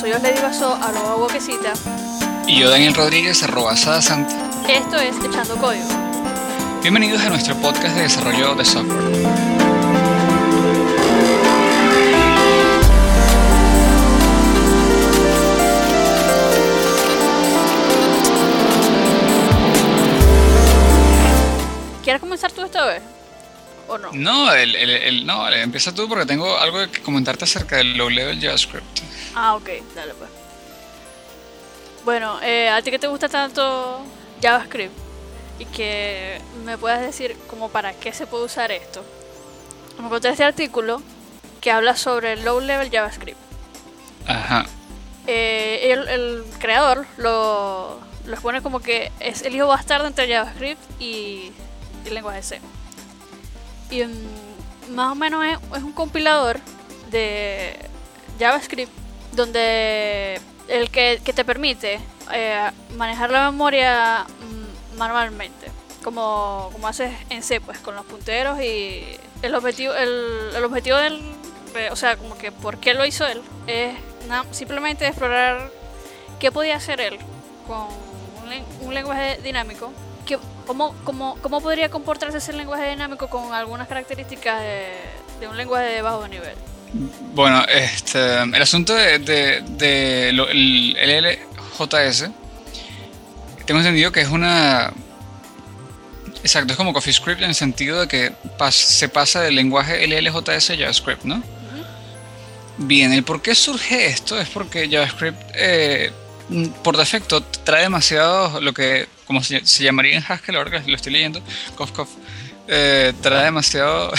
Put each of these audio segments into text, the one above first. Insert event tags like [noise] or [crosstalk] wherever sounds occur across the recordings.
Soy Osledi Basó, arroba boquecita. Y yo, Daniel Rodríguez, arroba Sadasant. Esto es Echando Código. Bienvenidos a nuestro podcast de desarrollo de software. ¿Quieres comenzar tú esta vez? ¿O no? No, el, el, el- no, empieza tú porque tengo algo que comentarte acerca del low level JavaScript. Ah, ok, dale pues. Bueno, eh, a ti que te gusta tanto JavaScript y que me puedas decir como para qué se puede usar esto. Me encontré este artículo que habla sobre el low level JavaScript. Ajá. Eh, el, el creador lo, lo expone como que es el hijo bastardo entre JavaScript y el lenguaje C. Y más o menos es, es un compilador de JavaScript donde el que, te permite eh, manejar la memoria mm, manualmente, como, como haces en C, pues con los punteros y el objetivo, el, el objetivo del, de- o sea, como que por qué lo hizo él, es simplemente explorar qué podía hacer él con un, un lenguaje dinámico, que, cómo, cómo, cómo podría comportarse ese lenguaje dinámico con algunas características de, de un lenguaje de bajo nivel. Bueno, este, el asunto de, de, de lo- el LLJS, tengo entendido que es una... Exacto, es como CoffeeScript en el sentido de que pas- se pasa del lenguaje LLJS a JavaScript, ¿no? Bien, el por qué surge esto es porque JavaScript eh, por defecto trae demasiado lo que, como se, se llamaría en Haskell, ahora que lo estoy leyendo, cof, cof, eh, trae demasiado,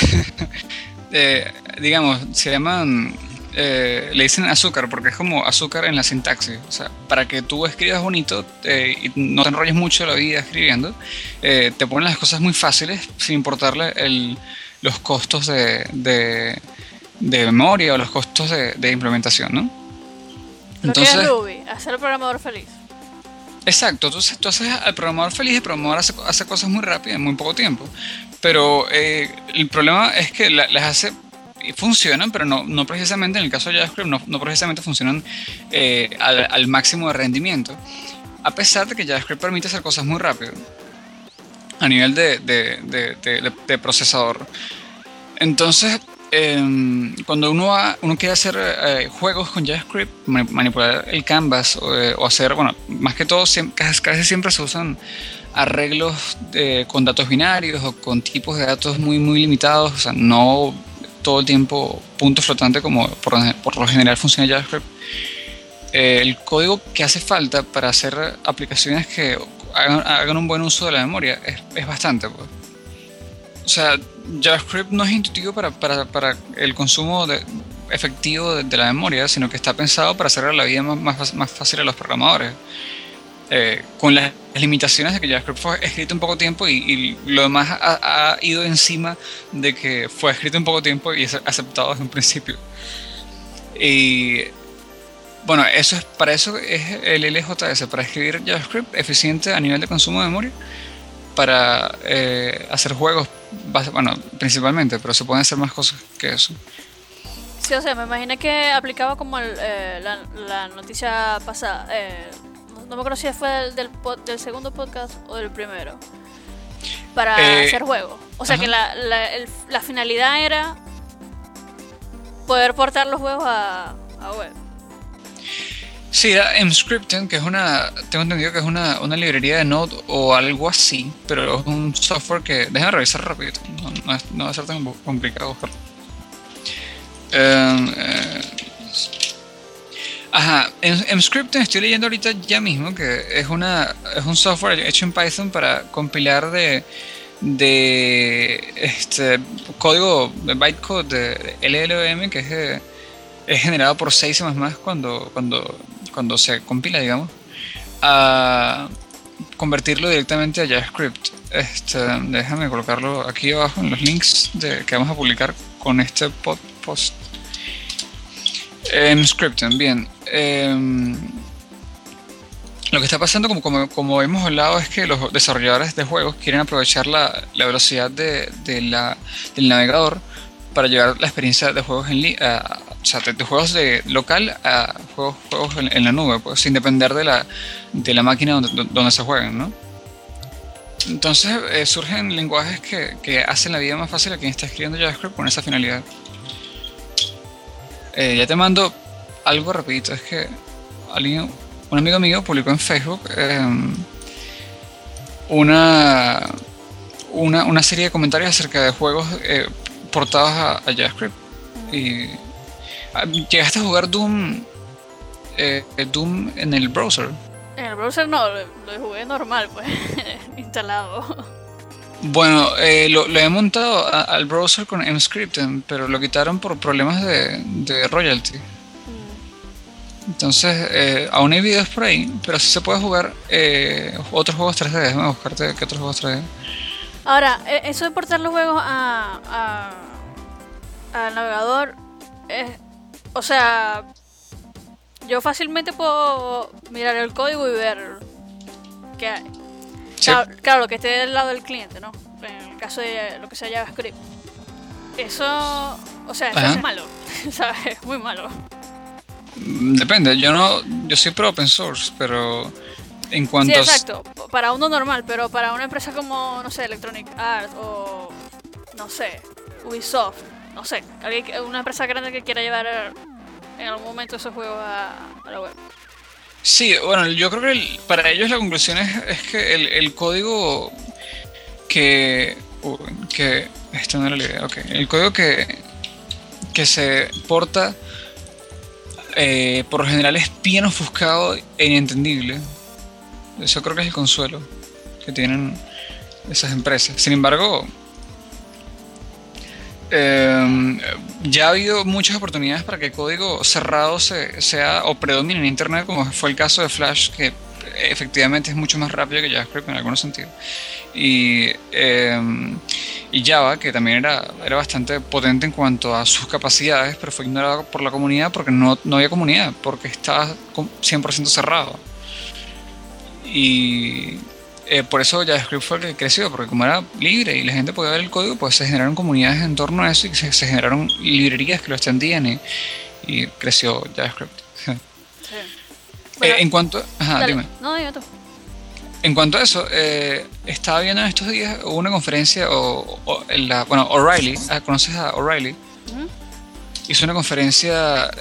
[laughs] eh, digamos, se llaman, eh, le dicen azúcar porque es como azúcar en la sintaxis. O sea, para que tú escribas bonito eh, y no te enrolles mucho la vida escribiendo, te ponen las cosas muy fáciles sin importarle el- los costos de, de, de memoria o los costos de, de implementación, ¿no? Que es Ruby, hacer el programador feliz. Exacto, tú, tú haces al programador feliz, el programador hace, hace cosas muy rápidas en muy poco tiempo. Pero eh, el problema es que la- las hace funcionan, pero no, no precisamente, en el caso de JavaScript, no, no precisamente funcionan eh, al, máximo de rendimiento. A pesar de que JavaScript permite hacer cosas muy rápido a nivel de, de- procesador. Entonces, em, cuando uno, va- uno quiere hacer eh, juegos con JavaScript, mani- manipular el canvas o, o hacer, bueno, más que todo, casi, casi siempre se usan arreglos de- con datos binarios o con tipos de datos muy, muy limitados, o sea, no todo el tiempo punto flotante como por, por lo general funciona JavaScript. Eh, el código que hace falta para hacer aplicaciones que hagan, hagan un buen uso de la memoria es, es bastante. pues. O sea, JavaScript no es intuitivo para, para, para el consumo de- efectivo de, de la memoria, sino que está pensado para hacer la vida más, más, más fácil a los programadores. Eh, con las limitaciones de que JavaScript fue escrito en poco tiempo y, lo demás ha, ido encima de que fue escrito en poco tiempo y es aceptado desde un principio. Y bueno, eso es, para eso es el LJS, para escribir JavaScript eficiente a nivel de consumo de memoria, para eh, hacer juegos, bueno, principalmente, pero se pueden hacer más cosas que eso. Sí, o sea, me imaginé que aplicaba como eh, la, noticia pasada. No, me acuerdo si fue del, del, segundo podcast o del primero. Para Eh, hacer juegos. O sea, ajá. que la, la, el- la finalidad era poder portar los juegos a, a web. Sí, era Mscripten, que es una, tengo entendido que es una, una librería de Node o algo así, pero es un software que, déjame revisar rápido, no, no, va a ser tan complicado buscarlo. Eh, ajá, en Mscripten estoy leyendo ahorita ya mismo que es, una, es un software hecho en Python para compilar de, de este código de bytecode de LLVM que es, es generado por 6 más cuando, cuando, cuando se compila, digamos, a convertirlo directamente a JavaScript. Este, déjame colocarlo aquí abajo en los links que vamos a publicar con este pod- post. Em, Scripting, bien. Em, lo que está pasando, como, como, como hemos hablado, es que los desarrolladores de juegos quieren aprovechar la, velocidad de, la, del navegador para llevar la experiencia de juegos en a, o sea, de, juegos de local a juegos, juegos en, la nube, pues sin depender de la, de la máquina donde, donde se jueguen. Entonces eh, surgen lenguajes que, que, hacen la vida más fácil a quien está escribiendo JavaScript con esa finalidad. Eh, ya te mando algo rapidito, es que alguien, un amigo mío publicó en Facebook em, una, una, una, serie de comentarios acerca de juegos eh, portados a, JavaScript. Y ah, llegaste a jugar Doom, Doom en el browser. En el browser no, lo, jugué normal, pues, [laughs] instalado. Bueno, eh, lo, he montado al browser con MScripten, pero lo quitaron por problemas de, royalty. Mm. Entonces, eh, aún hay videos por ahí, pero sí se puede jugar eh, otros juegos 3D. Déjame buscarte qué otros juegos 3D. Ahora, e, eso de portar los juegos a, al navegador, o sea, yo fácilmente puedo mirar el código y ver qué hay. Claro, lo que esté del lado del cliente, ¿no? En el caso de lo que sea JavaScript. Eso, o sea, eso es malo, [laughs] ¿sabes? Muy malo. Mm, depende, yo no, yo soy pro open source, pero en cuanto... Sí, exacto, para uno normal, pero para una empresa como, no sé, Electronic Arts o, no sé, Ubisoft, no sé, una empresa grande que quiera llevar en algún momento esos juegos a, la web. Sí, bueno, yo creo que para ellos la conclusión es, que el, código que, que... Esto no era la idea, ok. El código que, que se porta eh, por lo general es bien ofuscado e inentendible. Eso creo que es el consuelo que tienen esas empresas. Sin embargo, eh, ya ha habido muchas oportunidades para que el código cerrado sea o predomine en Internet, como fue el caso de Flash, que efectivamente es mucho más rápido que JavaScript en algunos sentidos. Y, em, y Java, que también era, era bastante potente en cuanto a sus capacidades, pero fue ignorado por la comunidad porque no, no había comunidad, porque estaba 100% cerrado. Y eh, por eso JavaScript fue el que creció, porque como era libre y la gente podía ver el código, pues se generaron comunidades en torno a eso y se, generaron librerías que lo extendían y, creció JavaScript. [laughs] Eh, en cuanto... Ajá, dime. No, dime tú. En cuanto a eso, eh, estaba viendo en estos días una conferencia, o, la, bueno, O'Reilly, ah, ¿conoces a O'Reilly? Hizo una conferencia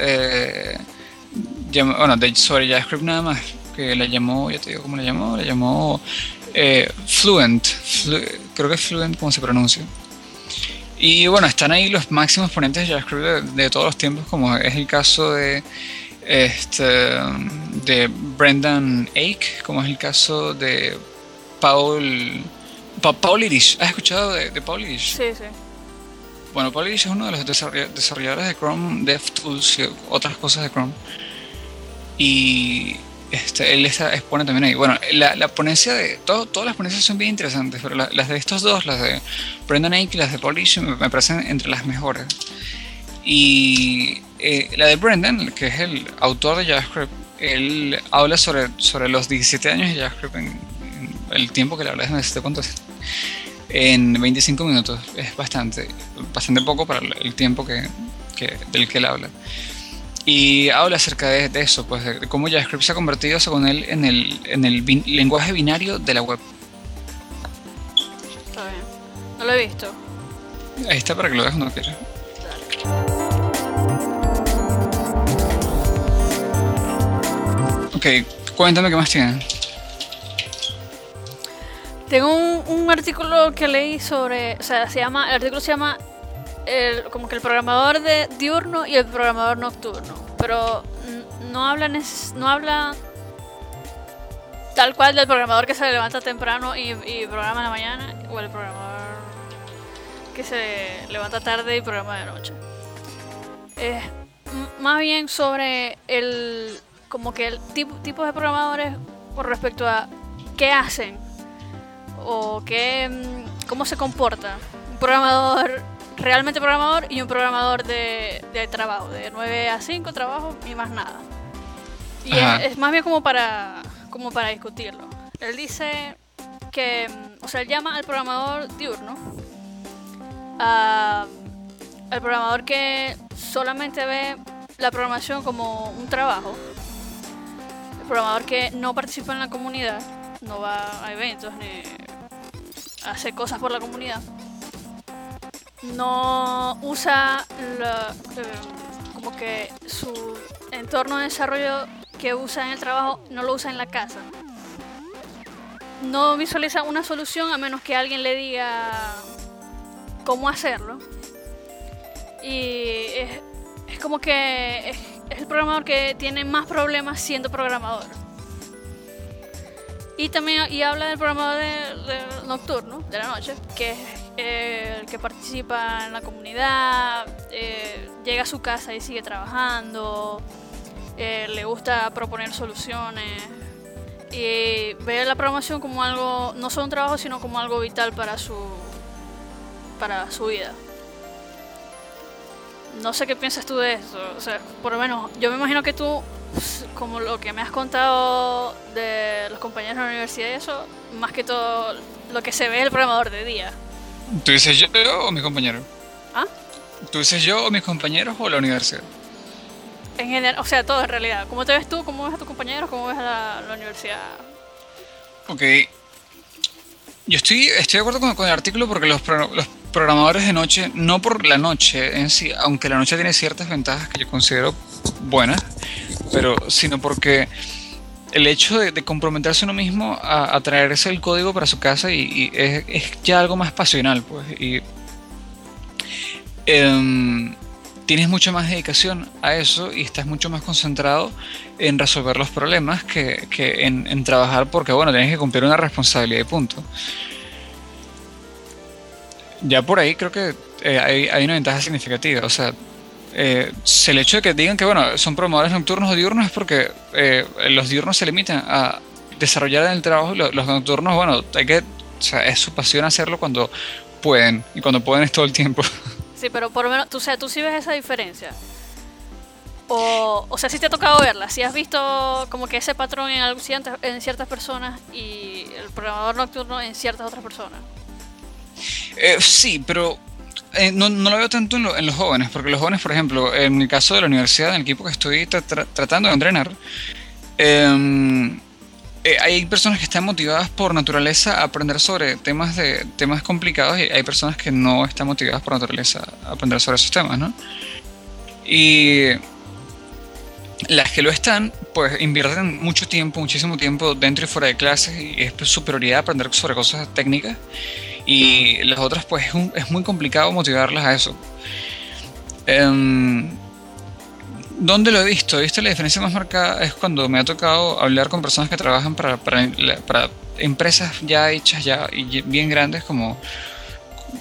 bueno, de, sobre JavaScript nada más, que la llamó, ya te digo cómo la llamó, la llamó eh, Fluent, creo que es Fluent como se pronuncia. Y bueno, están ahí los máximos ponentes de JavaScript de, todos los tiempos, como es el caso de, este, de Brendan Ake, como es el caso de Paul, Paul Irish. ¿Has escuchado de, Paul Irish? Sí, sí. Bueno, Paul Irish es uno de los desarrolladores de Chrome DevTools y otras cosas de Chrome. Y este, él está, expone también ahí. Bueno, la, ponencia de. Todo, todas las ponencias son bien interesantes, pero las de estos dos, las de Brendan Ake y las de Polish, me, parecen entre las mejores. Y eh, la de Brendan, que es el autor de JavaScript, él habla sobre, sobre los 17 años de JavaScript en, el tiempo que le habla, es este punto. En 25 minutos. Es bastante, bastante poco para el tiempo que, que, del que él habla. Y habla acerca de, eso, pues de cómo JavaScript se ha convertido, según él, en el, en el lenguaje binario de la web. Está bien. No lo he visto. Ahí está para que lo veas cuando quieras. Ok, cuéntame qué más tienes. Tengo un, un, artículo que leí sobre, o sea, se llama, el artículo se llama el, como que el programador de diurno y el programador nocturno, pero no habla, no habla tal cual del programador que se levanta temprano y, programa en la mañana o el programador que se levanta tarde y programa de noche. Es más bien sobre el como que el tipo, tipo de programadores con respecto a qué hacen o qué, mm, cómo se comporta un programador realmente programador y un programador de, trabajo, de 9 a 5 trabajo y más nada. Y es, más bien como para, como para discutirlo. Él dice que, o sea, él llama al programador diurno, al programador que solamente ve la programación como un trabajo, el programador que no participa en la comunidad, no va a eventos ni hace cosas por la comunidad, no usa como que su entorno de desarrollo que usa en el trabajo no lo usa en la casa. No visualiza una solución a menos que alguien le diga cómo hacerlo. Y es, como que es, el programador que tiene más problemas siendo programador. Y también y habla del programador de, nocturno, de la noche, que es el que participa en la comunidad, eh, llega a su casa y sigue trabajando, eh, le gusta proponer soluciones y ve la programación como algo, no solo un trabajo, sino como algo vital para su, para su vida. No sé qué piensas tú de eso, o sea, por lo menos yo me imagino que tú, como lo que me has contado de los compañeros de la universidad y eso, más que todo lo que se ve el programador de día. ¿Tú dices yo o mi compañero? ¿Ah? ¿Tú dices yo o mis compañeros o la universidad? En general, o sea, todo en realidad. ¿Cómo te ves tú? ¿Cómo ves a tus compañeros? ¿Cómo ves a la, universidad? Ok. Yo estoy, estoy de acuerdo con, el artículo porque los, los, programadores de noche, no por la noche en sí, aunque la noche tiene ciertas ventajas que yo considero buenas, pero sino porque el hecho de, comprometerse uno mismo a, traerse el código para su casa y, es, ya algo más pasional, pues. Em, tienes mucha más dedicación a eso y estás mucho más concentrado en resolver los problemas que, en, trabajar porque, bueno, tienes que cumplir una responsabilidad y punto. Ya por ahí creo que eh, hay, una ventaja significativa. O sea, eh, el hecho de que digan que, bueno, son programadores nocturnos o diurnos es porque eh, los diurnos se limitan a desarrollar en el trabajo y los, los nocturnos, bueno, hay que, o sea, es su pasión hacerlo cuando pueden y cuando pueden es todo el tiempo. [laughs] Sí, pero por lo menos, tú, o sea, tú sí ves esa diferencia. O, o sea, sí te ha tocado verla, si has visto como que ese patrón en, en ciertas personas y el programador nocturno en ciertas otras personas. Eh, sí, pero eh, no, no, lo veo tanto en, los jóvenes, porque los jóvenes, por ejemplo, en el caso de la universidad, en el equipo que estoy tratando de entrenar, eh, eh, hay personas que están motivadas por naturaleza a aprender sobre temas de temas complicados y hay personas que no están motivadas por naturaleza a aprender sobre esos temas, ¿no? Y las que lo están, pues invierten mucho tiempo, muchísimo tiempo dentro y fuera de clases y es su prioridad aprender sobre cosas técnicas y las otras pues es, muy complicado motivarlas a eso. Um, ¿Dónde lo he visto? He visto la diferencia más marcada es cuando me ha tocado hablar con personas que trabajan para, para, empresas ya hechas ya y bien grandes como,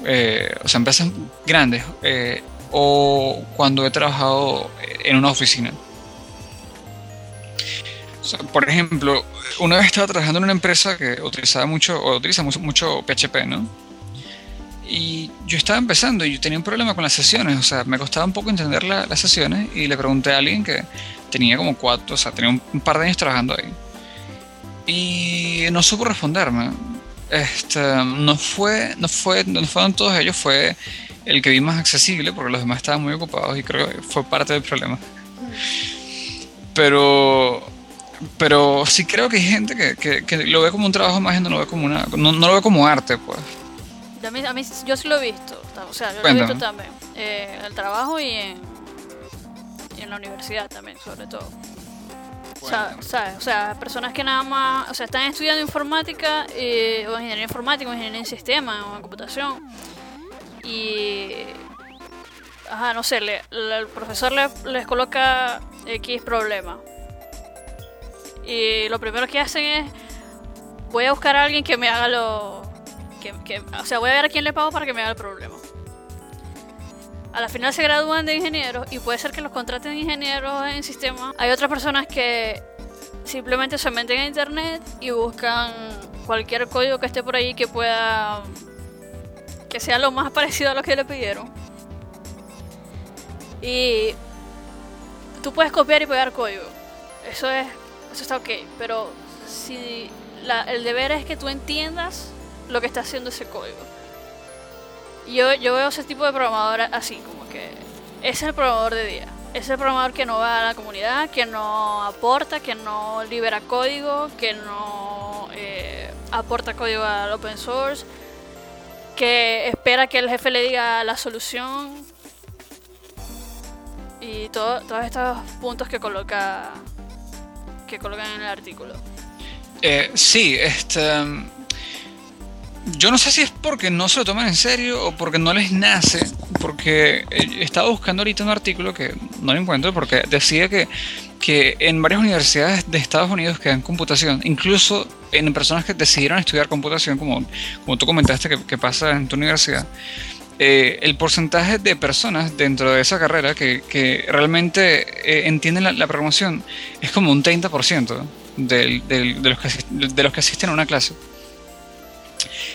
eh, o sea, empresas grandes, eh, o cuando he trabajado en una oficina. Por ejemplo, una vez estaba trabajando en una empresa que utilizaba mucho, o utiliza mucho, PHP, ¿no? Y yo estaba empezando y yo tenía un problema con las sesiones, o sea, me costaba un poco entender las sesiones y le pregunté a alguien que tenía como cuatro, o sea, tenía un, par de años trabajando ahí. Y no supo responderme. Este, no fue, no fue, no fueron todos ellos, fue el que vi más accesible porque los demás estaban muy ocupados y creo que fue parte del problema. Pero, pero sí creo que hay gente que, que, lo ve como un trabajo más y no lo ve como una, no, no lo ve como arte, pues. A mí, a mí, yo sí lo he visto, o sea, yo lo he visto también, eh, en el trabajo y en, en la universidad también, sobre todo. O sea, O sea, personas que nada más, o sea, están estudiando informática, eh, o ingeniería informática, o ingeniería en sistema, o en computación, y, ajá, no sé, el profesor les coloca X problema. Y lo primero que hacen es, voy a buscar a alguien que me haga lo, que, o sea, voy a ver a quién le pago para que me haga el problema. A la final se gradúan de ingenieros y puede ser que los contraten ingenieros en sistemas. Hay otras personas que simplemente se meten a internet y buscan cualquier código que esté por ahí que pueda que sea lo más parecido a lo que le pidieron. Y tú puedes copiar y pegar código. Eso es eso está ok, pero si el deber es que tú entiendas lo que está haciendo ese código. Yo, yo veo ese tipo de programador así, como que es el programador de día. es el programador que no va a la comunidad, que no aporta, que no libera código, que no eh, aporta código al open source, que espera que el jefe le diga la solución y todo, todos estos puntos que coloca que colocan en el artículo. Eh, sí, este yo no sé si es porque no se lo toman en serio o porque no les nace, porque eh, estaba buscando ahorita un artículo que no lo encuentro porque decía que, que en varias universidades de Estados Unidos que dan computación, incluso en personas que decidieron estudiar computación, como, como tú comentaste que, pasa en tu universidad, eh, el porcentaje de personas dentro de esa carrera que, realmente eh, entienden la, programación es como un 30% de, los que, de los que asisten a una clase.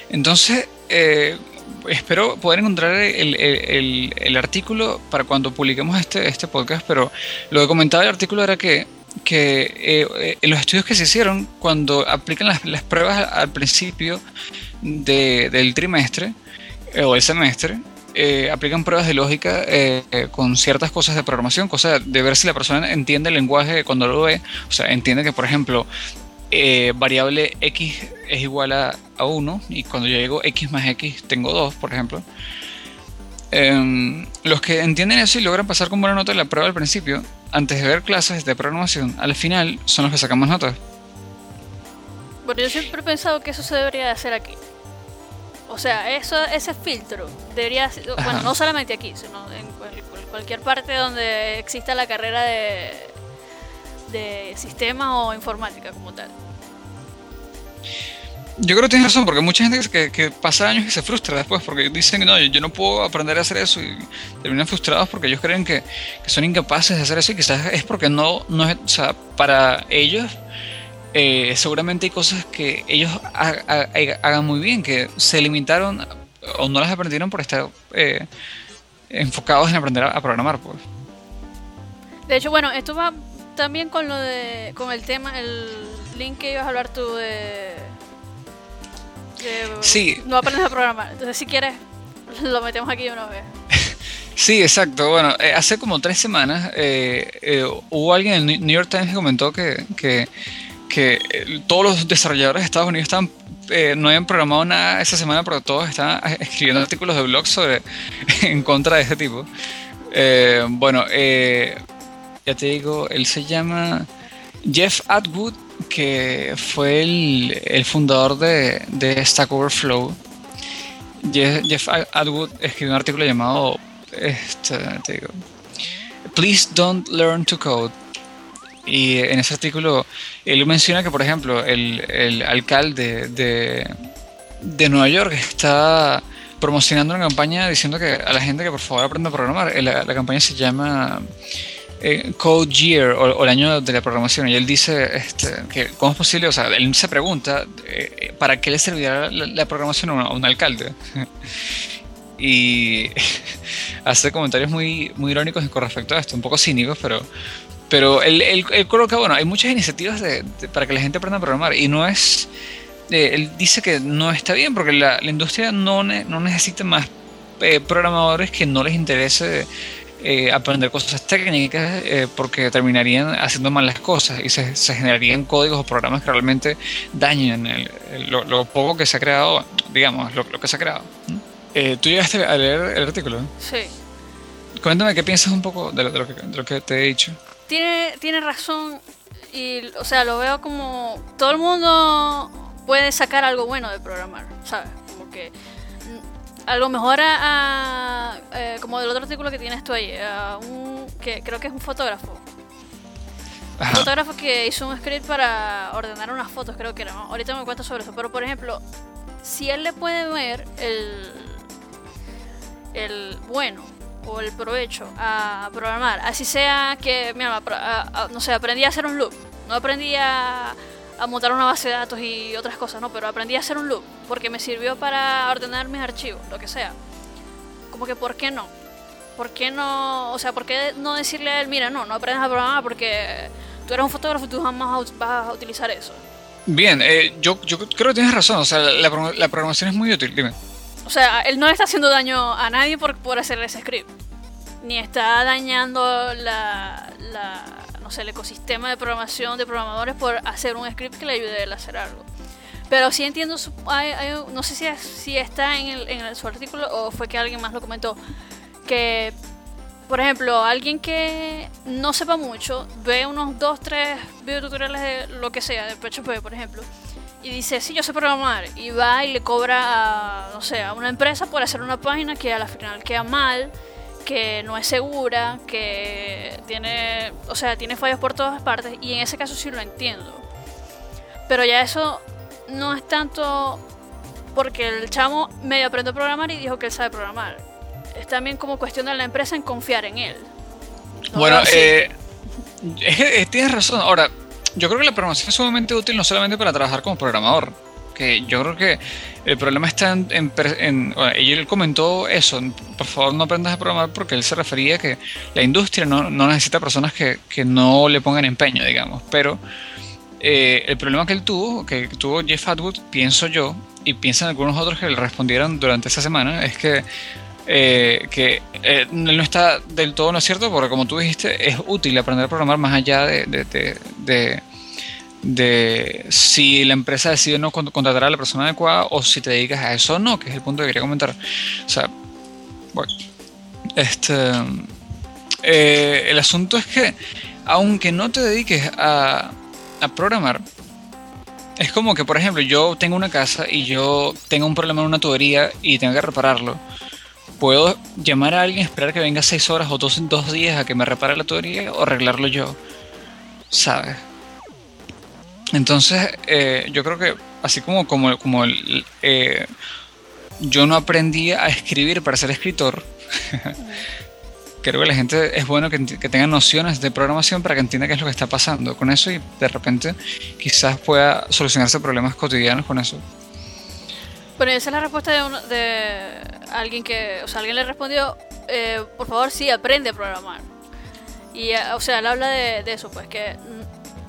Entonces, eh, espero poder encontrar el, artículo para cuando publiquemos este, este podcast, pero lo que comentaba el artículo era que, que los estudios que se hicieron, cuando aplican las, pruebas al principio del trimestre o del semestre, aplican pruebas de lógica con ciertas cosas de programación, cosas de ver si la persona entiende el lenguaje cuando lo ve, o sea, entiende que, por ejemplo, eh, variable x es igual a, 1 y cuando yo llego x más x tengo 2, por ejemplo. Em, los que entienden eso y logran pasar con buena nota la prueba al principio, antes de ver clases de programación, al final son los que sacamos notas. Bueno, yo siempre he pensado que eso se debería de hacer aquí. O sea, eso, ese filtro debería, bueno, no solamente aquí, sino en cualquier parte donde exista la carrera de, de sistemas o informática como tal. Yo creo que tienes razón, porque mucha gente que, que, pasa años y se frustra después, porque dicen que no, yo, no puedo aprender a hacer eso y terminan frustrados porque ellos creen que, son incapaces de hacer eso y quizás es porque no, no es, o sea, para ellos eh, seguramente hay cosas que ellos hagan muy bien, que se limitaron o no las aprendieron por estar eh, enfocados en aprender a, programar. Pues. De hecho, bueno, esto va también con lo de con el tema el link que ibas a hablar tú de, sí. no aprendes a programar entonces si quieres lo metemos aquí una vez [laughs] Sí, exacto. Bueno, eh, hace como tres semanas eh, eh, hubo alguien en el New York Times que comentó que, que, que todos los desarrolladores de Estados Unidos estaban, no habían programado nada esa semana, pero todos estaban escribiendo artículos de blog sobre [laughs] en contra de este tipo. bueno, ya te digo, él se llama Jeff Atwood, que fue el, fundador de, Stack Overflow. Jeff, Atwood escribió un artículo llamado este, te digo, Please Don't Learn to Code. Y en ese artículo él menciona que, por ejemplo, el, alcalde de, de Nueva York está promocionando una campaña diciendo que a la gente que por favor aprenda a programar. La, la campaña se llama eh, Code Year o, el año de la programación. Y él dice este, que cómo es posible, o sea, él se pregunta eh, para qué le servirá la, programación a, un alcalde [laughs] y [laughs] hace comentarios muy, muy irónicos con respecto a esto, un poco cínicos, pero pero él, él, coloca, bueno, hay muchas iniciativas para que la gente aprenda a programar y no es, eh, él dice que no está bien porque la, industria no, no necesita más programadores que no les interese eh, aprender cosas técnicas eh, porque terminarían haciendo mal las cosas y se, generarían códigos o programas que realmente dañen lo, poco que se ha creado, digamos, lo, que se ha creado. Eh, ¿Tú llegaste a leer el artículo? Sí. Cuéntame qué piensas un poco de lo, que, de lo que te he dicho. Tiene, tiene razón y, o sea, lo veo como todo el mundo puede sacar algo bueno de programar, ¿sabes? Como que algo mejor a, eh, como del otro artículo que tienes tú ahí, a un, que creo que es un fotógrafo. Un fotógrafo que hizo un script para ordenar unas fotos, creo que era. Ahorita me cuento sobre eso. Pero por ejemplo, si él le puede ver el, el bueno o el provecho a programar, así sea que, mira, no sé, aprendí a hacer un loop, no aprendí a a montar una base de datos y otras cosas, ¿no? Pero aprendí a hacer un loop porque me sirvió para ordenar mis archivos, lo que sea. Como que, ¿por qué no? ¿Por qué no? O sea, ¿por qué no decirle a él, mira, no, no aprendes a programar porque tú eres un fotógrafo y tú jamás vas a utilizar eso? Bien, eh, yo, yo creo que tienes razón, o sea, la, la, programación es muy útil, dime. O sea, él no está haciendo daño a nadie por, por hacerle ese script. ni está dañando la, la, no sé, el ecosistema de programación de programadores por hacer un script que le ayude a hacer algo. Pero sí entiendo, no sé si, si está en, en su artículo o fue que alguien más lo comentó, que, por ejemplo, alguien que no sepa mucho, ve unos 2, 3 videotutoriales de lo que sea, de PHP, por ejemplo, y dice, sí, yo sé programar, y va y le cobra a, no sé, a una empresa por hacer una página que a la final queda mal, que no es segura, que tiene, o sea, tiene fallos por todas partes, y en ese caso sí lo entiendo. Pero ya eso no es tanto porque el chamo medio aprendió a programar y dijo que él sabe programar. Es también como cuestión de la empresa en confiar en él. bueno, eh, es [laughs] tienes razón. Ahora, yo creo que la programación es sumamente útil no solamente para trabajar como programador, que yo creo que el problema está en, en, él comentó eso, por favor no aprendas a programar porque él se refería a que la industria no, no necesita personas que, que, no le pongan empeño, digamos, pero eh, el problema que él tuvo, que tuvo Jeff Atwood, pienso yo, y piensan algunos otros que le respondieron durante esa semana, es que, eh, que eh, no está del todo no es cierto, porque como tú dijiste, es útil aprender a programar más allá de, de, de, si la empresa decide no contratar a la persona adecuada o si te dedicas a eso o no, que es el punto que quería comentar. O sea, bueno, este, el asunto es que aunque no te dediques a programar, es como que, por ejemplo, yo tengo una casa y yo tengo un problema en una tubería y tengo que repararlo. Puedo llamar a alguien, esperar que venga seis horas o dos, dos días a que me repare la tubería o arreglarlo yo. ¿Sabes? Entonces, eh, yo creo que así como, como, como el, eh, yo no aprendí a escribir para ser escritor, [laughs] creo que la gente es bueno que, tenga nociones de programación para que entienda qué es lo que está pasando con eso y de repente quizás pueda solucionarse problemas cotidianos con eso. Bueno, esa es la respuesta de, de alguien que, o sea, alguien le respondió, eh, por favor, sí, aprende a programar. Y, eh, o sea, él habla de, de, eso, pues, que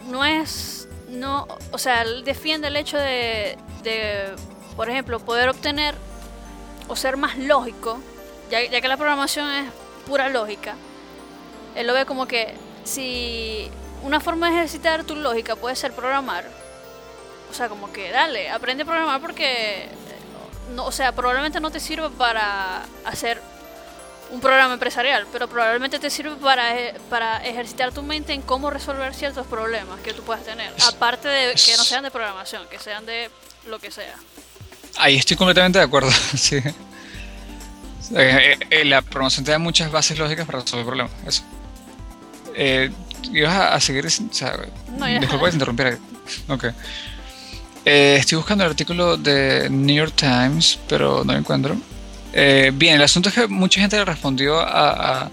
no es, no, o sea, él defiende el hecho de, de por ejemplo, poder obtener o ser más lógico, ya, ya que la programación es pura lógica, él lo ve como que si una forma de ejercitar tu lógica puede ser programar, o sea, como que dale, aprende a programar porque, no, o sea, probablemente no te sirva para hacer un programa empresarial, pero probablemente te sirve para, eh, para ejercitar tu mente en cómo resolver ciertos problemas que tú puedas tener, aparte de que no sean de programación, que sean de lo que sea. Ahí estoy completamente de acuerdo, [laughs] sí. Eh, eh, la promoción te da muchas bases lógicas para resolver problemas. Eso. Eh, ibas a, seguir. O sea, no, después puedes interrumpir. Ok. Estoy buscando el artículo de New York Times, pero no lo encuentro. bien, el asunto es que mucha gente le respondió a,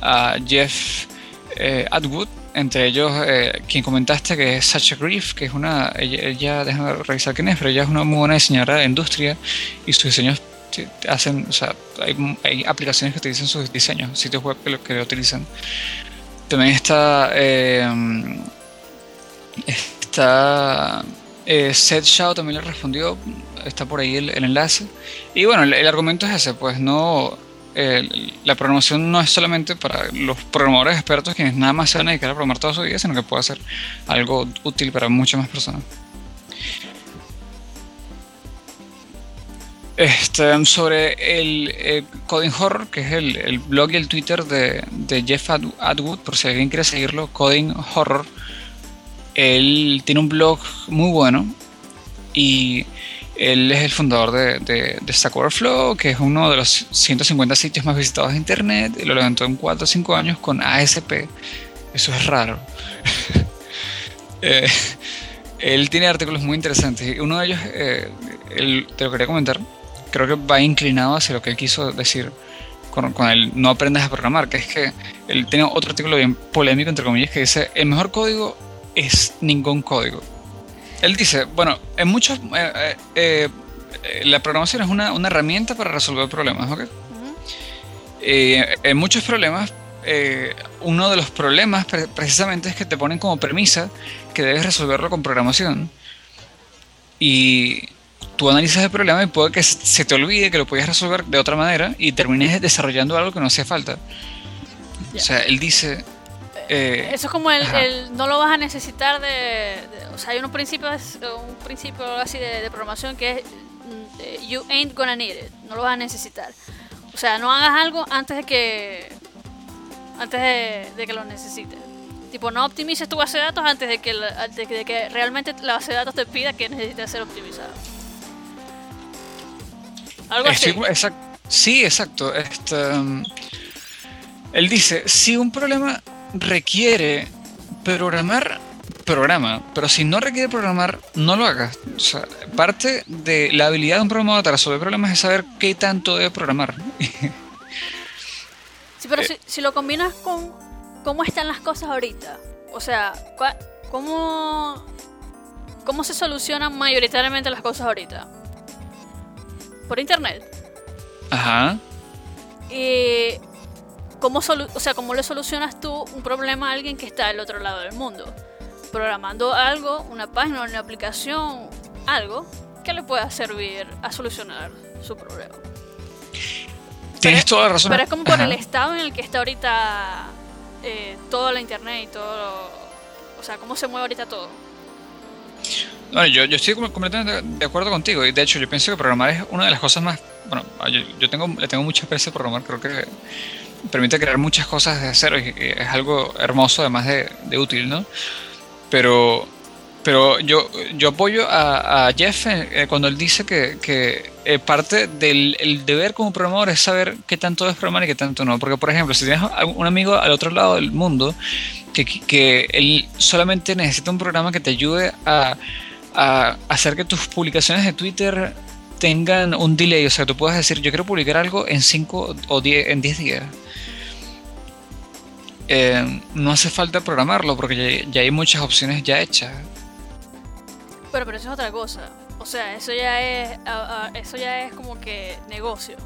a, Jeff Atwood, entre ellos quien comentaste que es Sacha Grief, que es una. Ella, ella, déjame revisar quién es, pero ella es una muy buena diseñadora de industria y sus diseños hacen, o sea, hay, aplicaciones que utilizan sus diseños, sitios web que lo, que lo utilizan. También está, eh, está eh, Seth Shaw también le respondió, está por ahí el, enlace. Y bueno, el, argumento es ese, pues no, la programación no es solamente para los programadores expertos quienes nada más se van a dedicar a programar toda su vida, sino que puede ser algo útil para muchas más personas. Este, sobre el, Coding Horror, que es el, blog y el Twitter de, Jeff Atwood, por si alguien quiere seguirlo, Coding Horror. Él tiene un blog muy bueno y él es el fundador de, de, Stack Overflow, que es uno de los 150 sitios más visitados de Internet. Y lo levantó en 4 o 5 años con ASP. Eso es raro. [laughs] Eh, él tiene artículos muy interesantes. Uno de ellos, eh, te lo quería comentar, creo que va inclinado hacia lo que él quiso decir con, con el no aprendas a programar, que es que él tiene otro artículo bien polémico, entre comillas, que dice, el mejor código es ningún código. Él dice, bueno, en muchos... Eh, eh, eh, la programación es una, una, herramienta para resolver problemas, ¿ok? en muchos problemas, uno de los problemas precisamente es que te ponen como premisa que debes resolverlo con programación. Y tú analizas el problema y puede que se te olvide que lo podías resolver de otra manera y termines desarrollando algo que no hacía falta. O sea, él dice... Eh, Eso es como el, no lo vas a necesitar de, o sea hay un principio un principio así de, programación que es mm, you ain't gonna need it no lo vas a necesitar. O sea no hagas algo antes de que antes de, que lo necesites. Tipo no optimices tu base de datos antes de que antes de que realmente la base de datos te pida que necesite ser optimizada algo así. sí exacto. Este, um, él dice si un problema requiere programar, programa. Pero si no requiere programar, no lo hagas. O sea, parte de la habilidad de un programador para resolver problemas es saber qué tanto debe programar. [laughs] Sí, pero si, si, lo combinas con cómo están las cosas ahorita, o sea, ¿cómo, cómo se solucionan mayoritariamente las cosas ahorita? Por internet. Ajá. Y ¿cómo, o sea, ¿cómo le solucionas tú un problema a alguien que está del otro lado del mundo? Programando algo, una página, una aplicación, algo que le pueda servir a solucionar su problema. Tienes toda la razón. Pero es como por el estado en el que está ahorita eh, toda la internet y todo. o sea, cómo se mueve ahorita todo. No, yo, yo estoy completamente de acuerdo contigo. Y de hecho, yo pienso que programar es una de las cosas más. Bueno, yo, yo tengo, le tengo mucha experiencia a programar. Creo que permite crear muchas cosas desde cero y es algo hermoso además de, útil, ¿no? Pero, pero yo, yo apoyo a, Jeff eh, cuando él dice que, que eh, parte del deber como programador es saber qué tanto es programar y qué tanto no. Porque, por ejemplo, si tienes un amigo al otro lado del mundo que, que él solamente necesita un programa que te ayude a, a hacer que tus publicaciones de Twitter tengan un delay, o sea, tú puedes decir, yo quiero publicar algo en 5 o 10 en 10 días. Eh, no hace falta programarlo porque ya, hay muchas opciones ya hechas. Pero, pero eso es otra cosa. O sea, eso ya es, eso ya es como que negocio.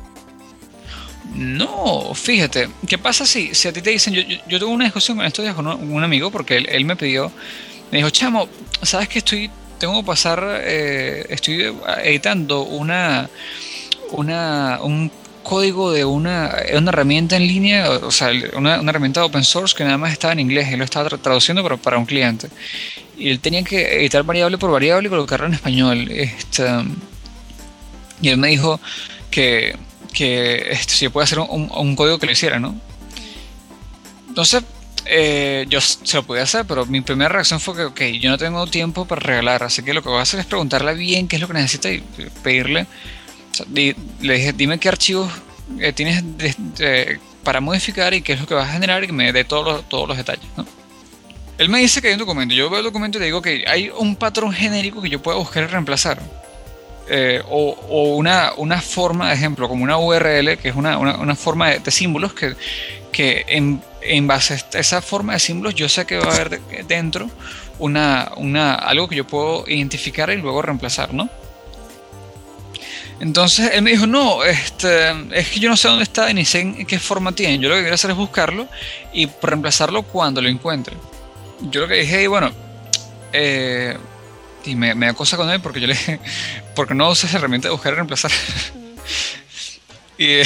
No, fíjate, ¿qué pasa si, si a ti te dicen, yo, yo, tuve una discusión con estos días con un, amigo porque él, me pidió, me dijo, chamo, ¿sabes que estoy, tengo que pasar, eh, estoy editando una, una, un código de una, una herramienta en línea, o sea, una, herramienta open source que nada más estaba en inglés, él lo estaba traduciendo pero para un cliente. Y él tenía que editar variable por variable y colocarlo en español. Este, y él me dijo que, que este, si puede hacer un, un, código que lo hiciera, ¿no? Entonces, eh, yo se lo podía hacer, pero mi primera reacción fue que, ok, yo no tengo tiempo para regalar, así que lo que voy a hacer es preguntarle bien qué es lo que necesita y pedirle le dije, dime qué archivos eh, tienes para modificar y qué es lo que vas a generar y que me dé todos los, todos los detalles. Él me dice que hay un documento. Yo veo el documento y le digo que hay un patrón genérico que yo pueda buscar y reemplazar. Eh, o, una, una, forma, de ejemplo, como una URL, que es una, una, forma de, símbolos que, que en, en, base a esa forma de símbolos yo sé que va a haber dentro una, una, algo que yo puedo identificar y luego reemplazar, ¿no? Entonces él me dijo, no, este, es que yo no sé dónde está ni sé en qué forma tiene. Yo lo que quiero hacer es buscarlo y reemplazarlo cuando lo encuentre. Yo lo que dije, bueno, eh, y me, me da cosa con él porque yo le dije, [laughs] porque no usas herramienta de buscar y reemplazar. [laughs] y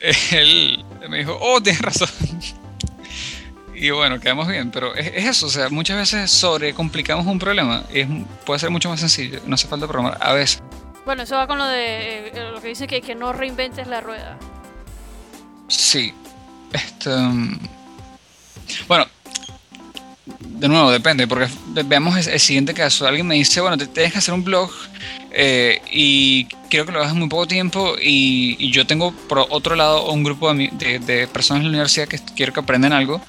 [laughs] él me dijo, oh, tienes razón. [laughs] y bueno, quedamos bien, pero es, eso, o sea, muchas veces sobrecomplicamos un problema. Es, puede ser mucho más sencillo, no hace falta programar a veces. Bueno, eso va con lo de eh, lo que dice que, que no reinventes la rueda. Sí. Este, um, bueno, de nuevo, depende, porque veamos el, siguiente caso. Alguien me dice, bueno, te, tienes que hacer un blog eh, y creo que lo hagas en muy poco tiempo y, yo tengo por otro lado un grupo de, de, personas en la universidad que quiero que aprendan algo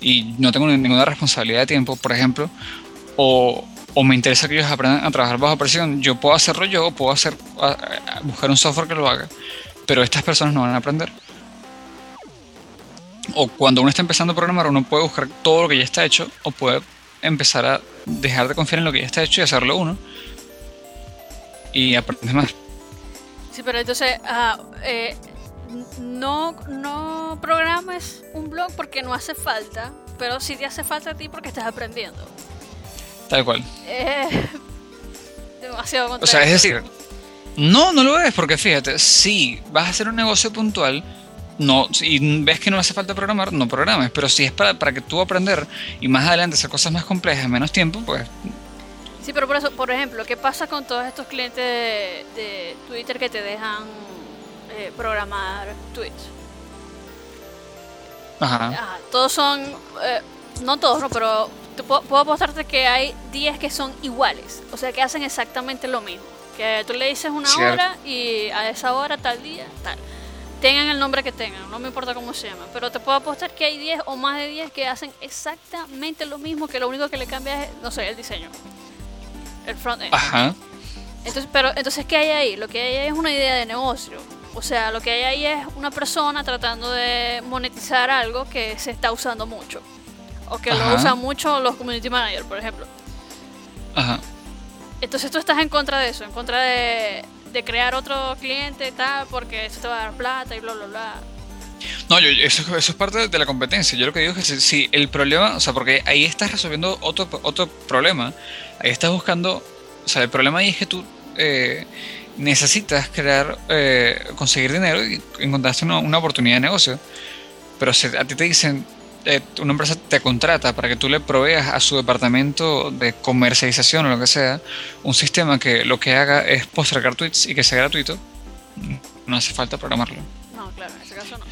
y no tengo ninguna responsabilidad de tiempo, por ejemplo, o, o me interesa que ellos aprendan a trabajar bajo presión, yo puedo hacerlo yo, puedo hacer, buscar un software que lo haga, pero estas personas no van a aprender. O cuando uno está empezando a programar, uno puede buscar todo lo que ya está hecho, o puede empezar a dejar de confiar en lo que ya está hecho y hacerlo uno. Y aprender más. Sí, pero entonces, eh, no, no programes un blog porque no hace falta, pero sí te hace falta a ti porque estás aprendiendo. Tal cual. Eh, [laughs] demasiado O sea, es decir, no, no lo es, porque fíjate, si vas a hacer un negocio puntual, no, y ves que no hace falta programar, no programes. Pero si es para, para que tú aprender y más adelante hacer cosas más complejas en menos tiempo, pues Sí, pero por eso, por ejemplo, ¿qué pasa con todos estos clientes de, Twitter que te dejan eh, programar tweets? Ajá. Todos son, eh, no todos, no, pero puedo, puedo, apostarte que hay 10 que son iguales, o sea, que hacen exactamente lo mismo. Que tú le dices una hora y a esa hora, tal día, tal. Tengan el nombre que tengan, no me importa cómo se llama, pero te puedo apostar que hay 10 o más de 10 que hacen exactamente lo mismo, que lo único que le cambia es, no sé, el diseño el frontend. Ajá. Entonces, pero, entonces, ¿qué hay ahí? Lo que hay ahí es una idea de negocio. O sea, lo que hay ahí es una persona tratando de monetizar algo que se está usando mucho. O que lo usan mucho los community managers, por ejemplo. Ajá. Entonces tú estás en contra de eso, en contra de, de crear otro cliente tal, porque eso te va a dar plata y bla, bla, bla. No, yo, eso, eso, es parte de la competencia. Yo lo que digo es que si, el problema, o sea, porque ahí estás resolviendo otro, otro problema, ahí estás buscando, o sea, el problema ahí es que tú eh, necesitas crear, eh, conseguir dinero y encontraste una, una, oportunidad de negocio. Pero si a ti te dicen, eh, una empresa te contrata para que tú le proveas a su departamento de comercialización o lo que sea, un sistema que lo que haga es postergar tweets y que sea gratuito, no hace falta programarlo. No, claro, en ese caso no.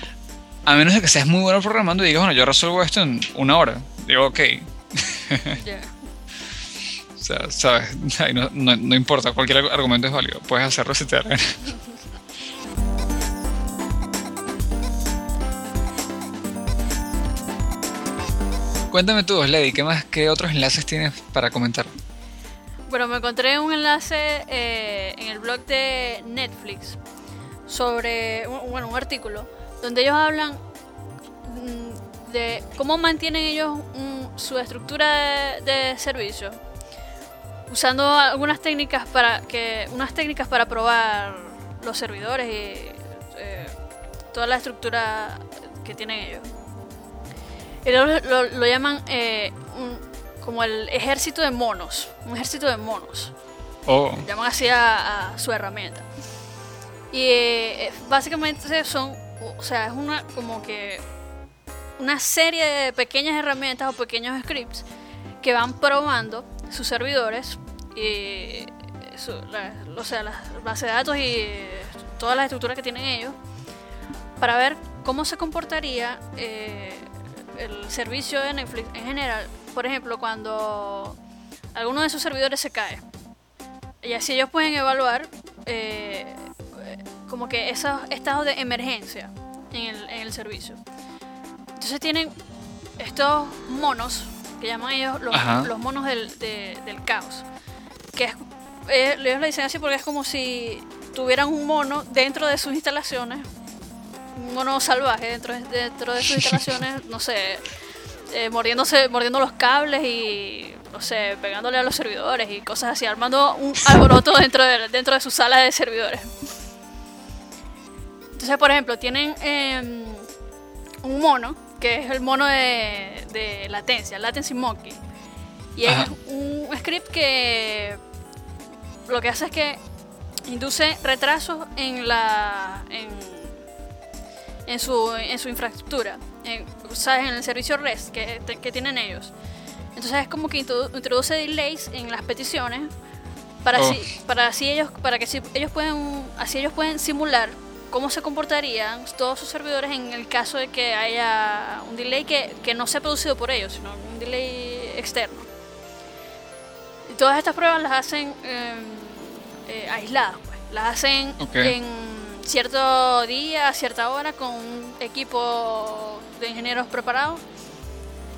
A menos de que seas muy bueno programando y digas, bueno, yo resuelvo esto en una hora. Digo, ok. [laughs] o sea, sabes, no, no, importa, cualquier argumento es válido. Puedes hacerlo si te da [laughs] Cuéntame tú, Lady, ¿qué más, qué otros enlaces tienes para comentar? Bueno, me encontré un enlace eh, en el blog de Netflix sobre, bueno, un artículo donde ellos hablan mm, de cómo mantienen ellos su estructura de, servicio usando algunas técnicas para que unas técnicas para probar los servidores y eh, toda la estructura que tienen ellos ellos lo, llaman eh, como el ejército de monos un ejército de monos oh. llaman así a, su herramienta y eh, básicamente son o sea, es una como que una serie de pequeñas herramientas o pequeños scripts que van probando sus servidores y o sea, las bases de datos y todas las estructuras que tienen ellos para ver cómo se comportaría eh, el servicio de Netflix en general. Por ejemplo, cuando alguno de sus servidores se cae. Y así ellos pueden evaluar eh, como que esos estados de emergencia en el, servicio. Entonces tienen estos monos, que llaman ellos los, monos del, caos. Que es, eh, ellos le dicen así porque es como si tuvieran un mono dentro de sus instalaciones, un mono salvaje dentro, dentro de sus [laughs] instalaciones, no sé, eh, mordiéndose, mordiendo los cables y no sé, pegándole a los servidores y cosas así, armando un alboroto dentro de, dentro de su sala de servidores. Entonces, por ejemplo, tienen em, un mono, que es el mono de, latencia, Latency Monkey. Y es un script que lo que hace es que induce retrasos en la en, su, en su infraestructura, en, ¿sabes? en el servicio REST que, que tienen ellos. Entonces es como que introduce delays en las peticiones para oh. así, para así ellos para que ellos pueden así ellos pueden simular cómo se comportarían todos sus servidores en el caso de que haya un delay que, que no sea producido por ellos, sino un delay externo. Y todas estas pruebas las hacen em, eh, aisladas, pues. las hacen en cierto día, a cierta hora, con un equipo de ingenieros preparados.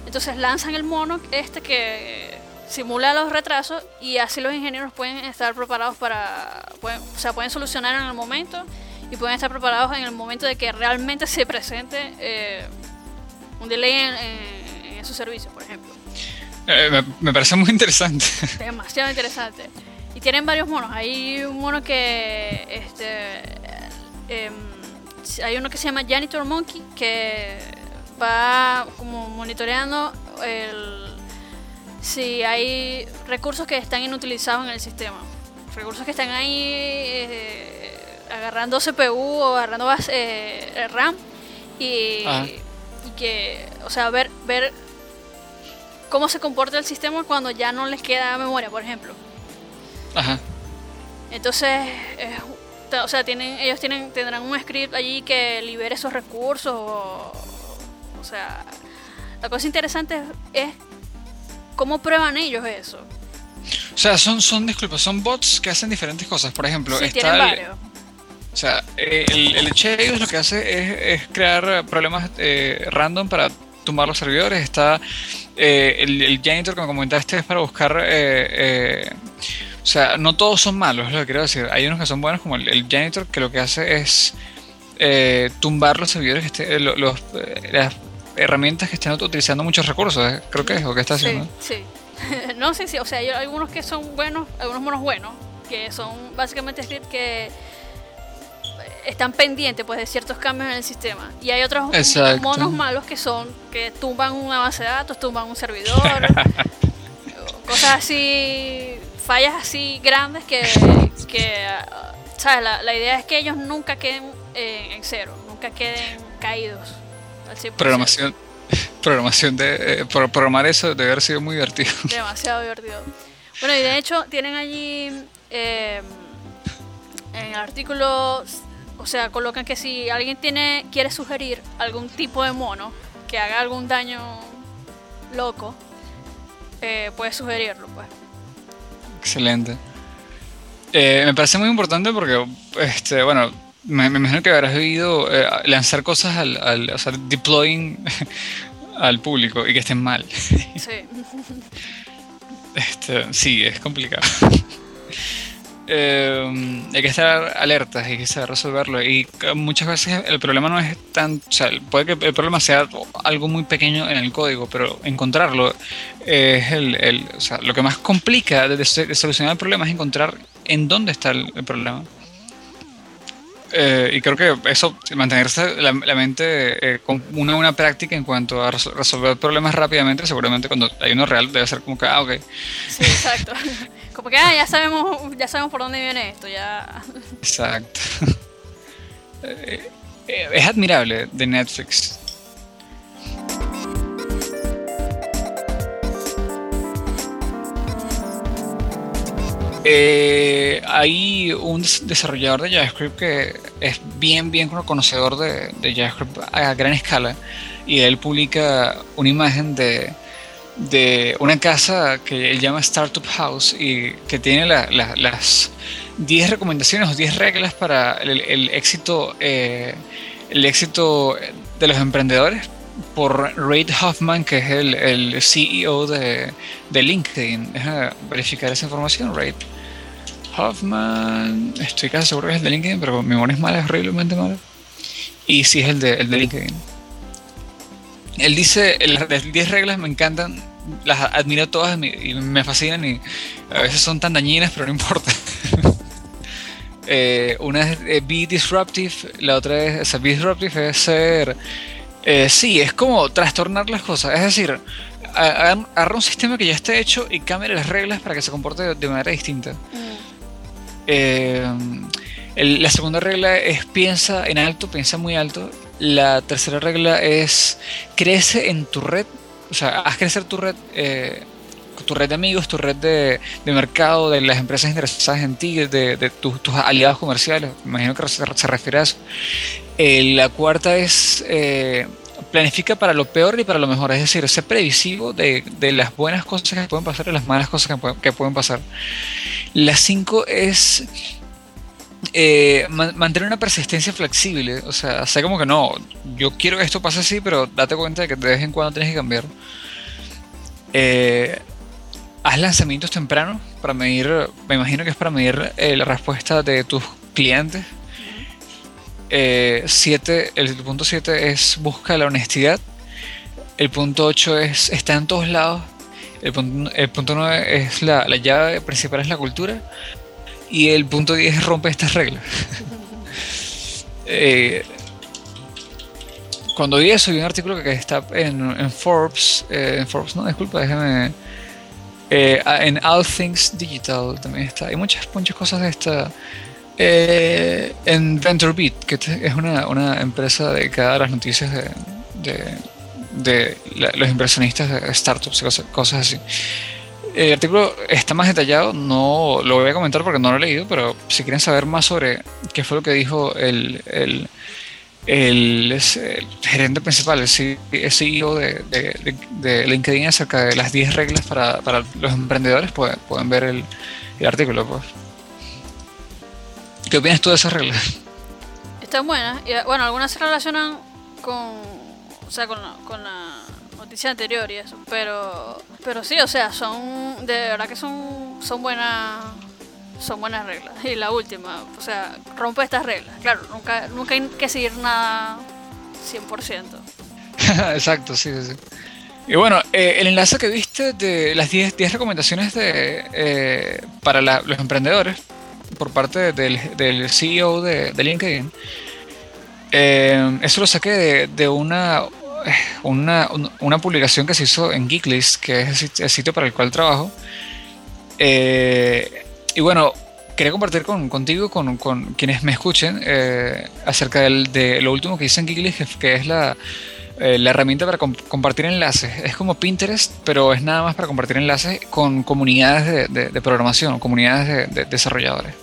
Entonces lanzan el mono este que simula los retrasos y así los ingenieros pueden estar preparados para, o sea, pueden solucionar en el momento y pueden estar preparados en el momento de que realmente se presente eh, un delay en, en, su servicio, por ejemplo. Eh, me, parece muy interesante. [laughs] Demasiado interesante. Y tienen varios monos. Hay un mono que. Este, em, hay uno que se llama Janitor Monkey que va como monitoreando el, si hay recursos que están inutilizados en el sistema. Recursos que están ahí. Eh, agarrando CPU o agarrando eh, RAM Y, y que, o sea, ver, ver cómo se comporta el sistema cuando ya no les queda memoria, por ejemplo. Ajá. Entonces, o sea, tienen, ellos tienen, tendrán un script allí que libere esos recursos. O, o sea, la cosa interesante es cómo prueban ellos eso. O sea, son, son, disculpa, son bots que hacen diferentes cosas. Por ejemplo, sí, está varios. O sea, el, el ellos lo que hace es, crear problemas eh, random para tumbar los servidores. Está eh, el, el, janitor, como comentaste, es para buscar. Eh, o sea, no todos son malos, es lo que quiero decir. Hay unos que son buenos, como el, janitor, que lo que hace es tumbar los servidores, que los, las herramientas que estén utilizando muchos recursos. Creo que es lo que está haciendo. Sí, sí. [laughs] no sé si, o sea, hay algunos que son buenos, algunos monos buenos, que son básicamente scripts que están pendientes pues de ciertos cambios en el sistema y hay otros monos malos que son que tumban una base de datos tumban un servidor [laughs] cosas así fallas así grandes que, que ¿sabes? La, idea es que ellos nunca queden en cero nunca queden caídos programación programación de eh, programar eso debe haber sido muy divertido [laughs] demasiado divertido bueno y de hecho tienen allí eh, en el artículo o sea, colocan que si alguien tiene quiere sugerir algún tipo de mono que haga algún daño loco, eh, puede sugerirlo, pues. Excelente. Eh, me parece muy importante porque, este, bueno, me, imagino que habrás oído eh, lanzar cosas al, al, o sea, deploying [laughs] al público y que estén mal. Sí. [laughs] Este, sí, es complicado. [laughs] Eh, hay que estar alertas, hay que saber resolverlo. Y muchas veces el problema no es tan. O sea, puede que el problema sea algo muy pequeño en el código, pero encontrarlo es el. o sea, lo que más complica de, solucionar el problema es encontrar en dónde está el, problema. Eh, y creo que eso, mantenerse la, mente eh, con una buena práctica en cuanto a resolver problemas rápidamente, seguramente cuando hay uno real debe ser como que, ah, ok. Sí, exacto. [laughs] Como que ah, ya sabemos, ya sabemos por dónde viene esto, ya. Exacto. [laughs] Eh, es admirable de Netflix. Eh, hay un desarrollador de JavaScript que es bien, bien conocedor de, de JavaScript a gran escala y él publica una imagen de de una casa que él llama Startup House y que tiene las 10 recomendaciones o 10 reglas para el, éxito el éxito de los emprendedores por Reid Hoffman, que es el, CEO de, LinkedIn. Deja verificar esa información, Reid Hoffman, estoy casi seguro que es el de LinkedIn, pero mi memoria es mala, es horriblemente mala. Y sí es el de, el de LinkedIn. Él dice, las 10 reglas me encantan, las admiro todas y me fascinan y a veces son tan dañinas, pero no importa. [laughs] Eh, una es eh, be disruptive, la otra es, ser be disruptive es ser, eh, sí, es como trastornar las cosas, es decir, agarra un sistema que ya está hecho y cambia las reglas para que se comporte de, manera distinta. Mm. La segunda regla es piensa en alto, piensa muy alto la tercera regla es crece en tu red, o sea, haz crecer tu red, eh, tu red de amigos, tu red de, mercado, de las empresas interesadas en ti, de, tus aliados comerciales. Me imagino que se, refiere a eso. Eh, la cuarta es eh, planifica para lo peor y para lo mejor, es decir, sé previsivo de, las buenas cosas que pueden pasar y las malas cosas que, que pueden pasar. La cinco es eh, mantener una persistencia flexible. O sea, sé como que no, yo quiero que esto pase así, pero date cuenta de que de vez en cuando tienes que cambiar. Eh, haz lanzamientos tempranos para medir, me imagino que es para medir eh, la respuesta de tus clientes. Siete, el punto 7 es busca la honestidad. El punto 8 es está en todos lados. El punto, el punto 9 es la, la llave principal es la cultura. Y el punto 10 rompe estas reglas. [laughs] Eh, cuando vi eso, vi un artículo que está en, Forbes, eh, en Forbes, no, disculpa, déjame. Eh, en All Things Digital también está. Hay muchas, muchas cosas de esta, Eh, en VentureBeat, que es una, una, empresa dedicada a las noticias de, de, los inversionistas de startups y cosas, así. El artículo está más detallado, no lo voy a comentar porque no lo he leído, pero si quieren saber más sobre qué fue lo que dijo el, el, el, gerente principal, el CEO de, de, de, LinkedIn acerca de las 10 reglas para, para los emprendedores, pueden, pueden ver el artículo. Pues. ¿Qué opinas tú de esas reglas? Están buenas. Y, bueno, algunas se relacionan con, o sea, con, la, con la noticia anterior y eso. Pero, pero sí, o sea, son, de verdad que son, son buenas, son buenas reglas. Y la última, o sea, rompe estas reglas. Claro, nunca, nunca hay que seguir nada 100%. [laughs] Exacto, sí, sí. Y bueno, eh, el enlace que viste de las 10, 10 recomendaciones de, eh, para los emprendedores por parte del, CEO de, LinkedIn, eh, eso lo saqué de, una, una, una, publicación que se hizo en Geeklist, que es el sitio para el cual trabajo. y bueno, quería compartir con, contigo, con, con quienes me escuchen, acerca del, de lo último que hice en Geeklist, que es la eh, la herramienta para compartir enlaces. Es como Pinterest, pero es nada más para compartir enlaces con comunidades de, programación, comunidades de, desarrolladores.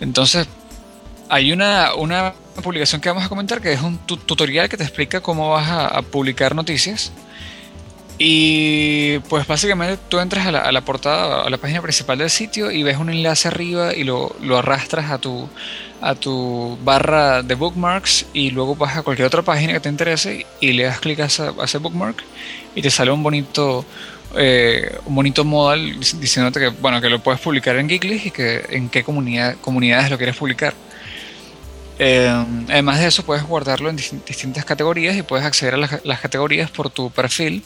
Entonces, hay una, una, publicación que vamos a comentar que es un tutorial que te explica cómo vas a, publicar noticias. Y pues básicamente tú entras a la, a la, portada, a la página principal del sitio y ves un enlace arriba y lo, lo arrastras a tu, a tu barra de bookmarks y luego vas a cualquier otra página que te interese y le das clic a, ese bookmark y te sale un bonito eh, un bonito modal diciéndote que bueno que lo puedes publicar en Geekly y que en qué comunidad, comunidades lo quieres publicar. Eh, además de eso puedes guardarlo en distintas categorías y puedes acceder a las, categorías por tu perfil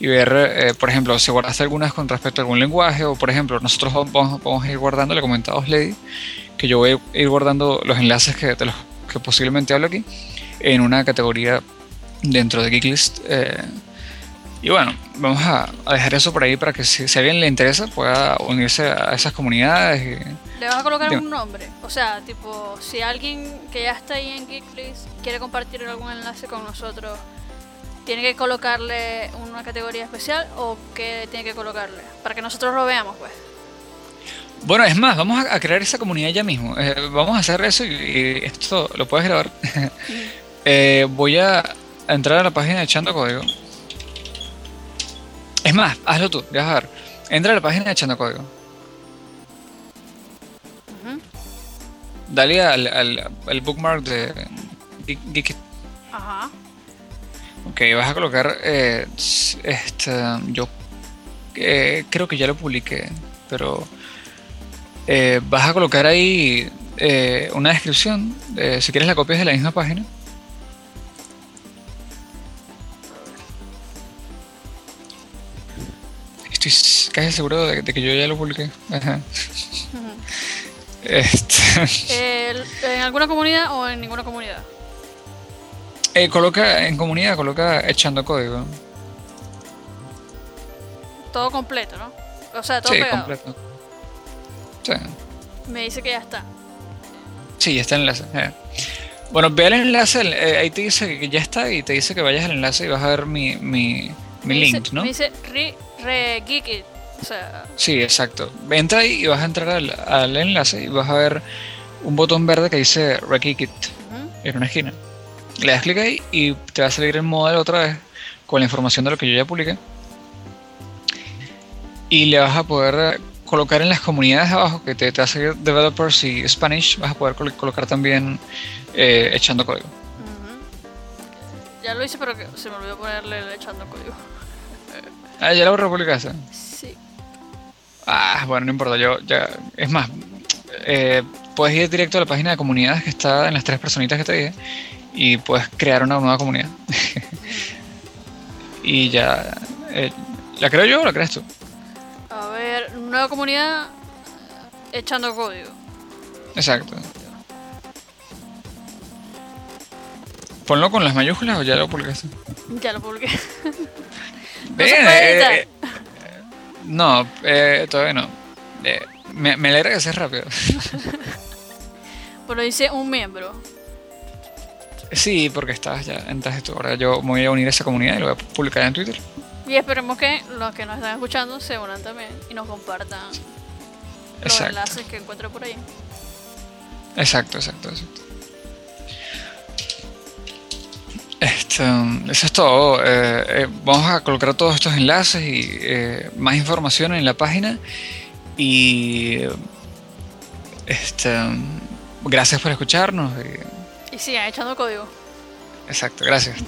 y ver, eh, por ejemplo, si guardaste algunas con respecto a algún lenguaje o por ejemplo nosotros vamos, a ir guardando, le comentamos Lady, que yo voy a ir guardando los enlaces que, de los que posiblemente hablo aquí en una categoría dentro de Geeklist. Eh, y bueno, vamos a, dejar eso por ahí para que si, a alguien le interesa pueda unirse a esas comunidades. ¿Le vas a colocar un nombre? O sea, tipo, si alguien que ya está ahí en Geeklist quiere compartir algún enlace con nosotros, ¿tiene que colocarle una categoría especial o qué tiene que colocarle? Para que nosotros lo veamos, pues. Bueno, es más, vamos a, crear esa comunidad ya mismo. Eh, vamos a hacer eso y, esto lo puedes grabar. [laughs] Eh, voy a entrar a la página de Echando Código. Es más, hazlo tú, ya vas a ver. Entra a la página Echando Código. Dale al, bookmark de Geekit. Ajá. Ok, vas a colocar. Eh, este, yo creo que ya lo publiqué, pero eh, vas a colocar ahí eh, una descripción, si quieres la copias de la misma página. Estoy casi seguro de, que yo ya lo publiqué. Este. ¿En alguna comunidad o en ninguna comunidad? Eh, coloca en comunidad, coloca echando código. Todo completo, ¿no? O sea, todo sí, completo. Me dice que ya está. Sí, ya está el enlace. Eh. Bueno, ve el enlace, eh, ahí te dice que ya está y te dice que vayas al enlace y vas a ver mi, mi, link, ¿no? Me dice re, re O sea... Sí, exacto. Entra ahí y vas a entrar al, enlace y vas a ver un botón verde que dice Regeekit en una esquina. Le das clic ahí y te va a salir el modelo otra vez con la información de lo que yo ya publiqué. Y le vas a poder colocar en las comunidades de abajo que te, te seguir developers y Spanish, vas a poder colocar también eh, echando código. Ya lo hice, pero se me olvidó ponerle el echando código. [laughs] ah, ya lo republicaste. Sí. Ah, bueno, no importa, yo ya. Es más, eh, puedes ir directo a la página de comunidades que está en las tres personitas que te dije y puedes crear una nueva comunidad. [laughs] y ya. Eh, ¿La creo yo o la crees tú? A ver, nueva comunidad echando código. Exacto. Ponlo con las mayúsculas o ya lo publicaste. Ya lo publiqué. [laughs] ¿No eh, eh, no, eh, todavía no. me, me alegra que sea rápido. [laughs] Pero dice un miembro. Sí, porque estás ya entonces tú. Ahora yo me voy a unir a esa comunidad y lo voy a publicar en Twitter. Y esperemos que los que nos están escuchando se unan también y nos compartan los enlaces que encuentro por ahí. Exacto, exacto, exacto. Este, eso es todo. Eh, eh, vamos a colocar todos estos enlaces y eh, más información en la página. Y este, gracias por escucharnos. y- Y sigan echando código. exacto, gracias. [laughs]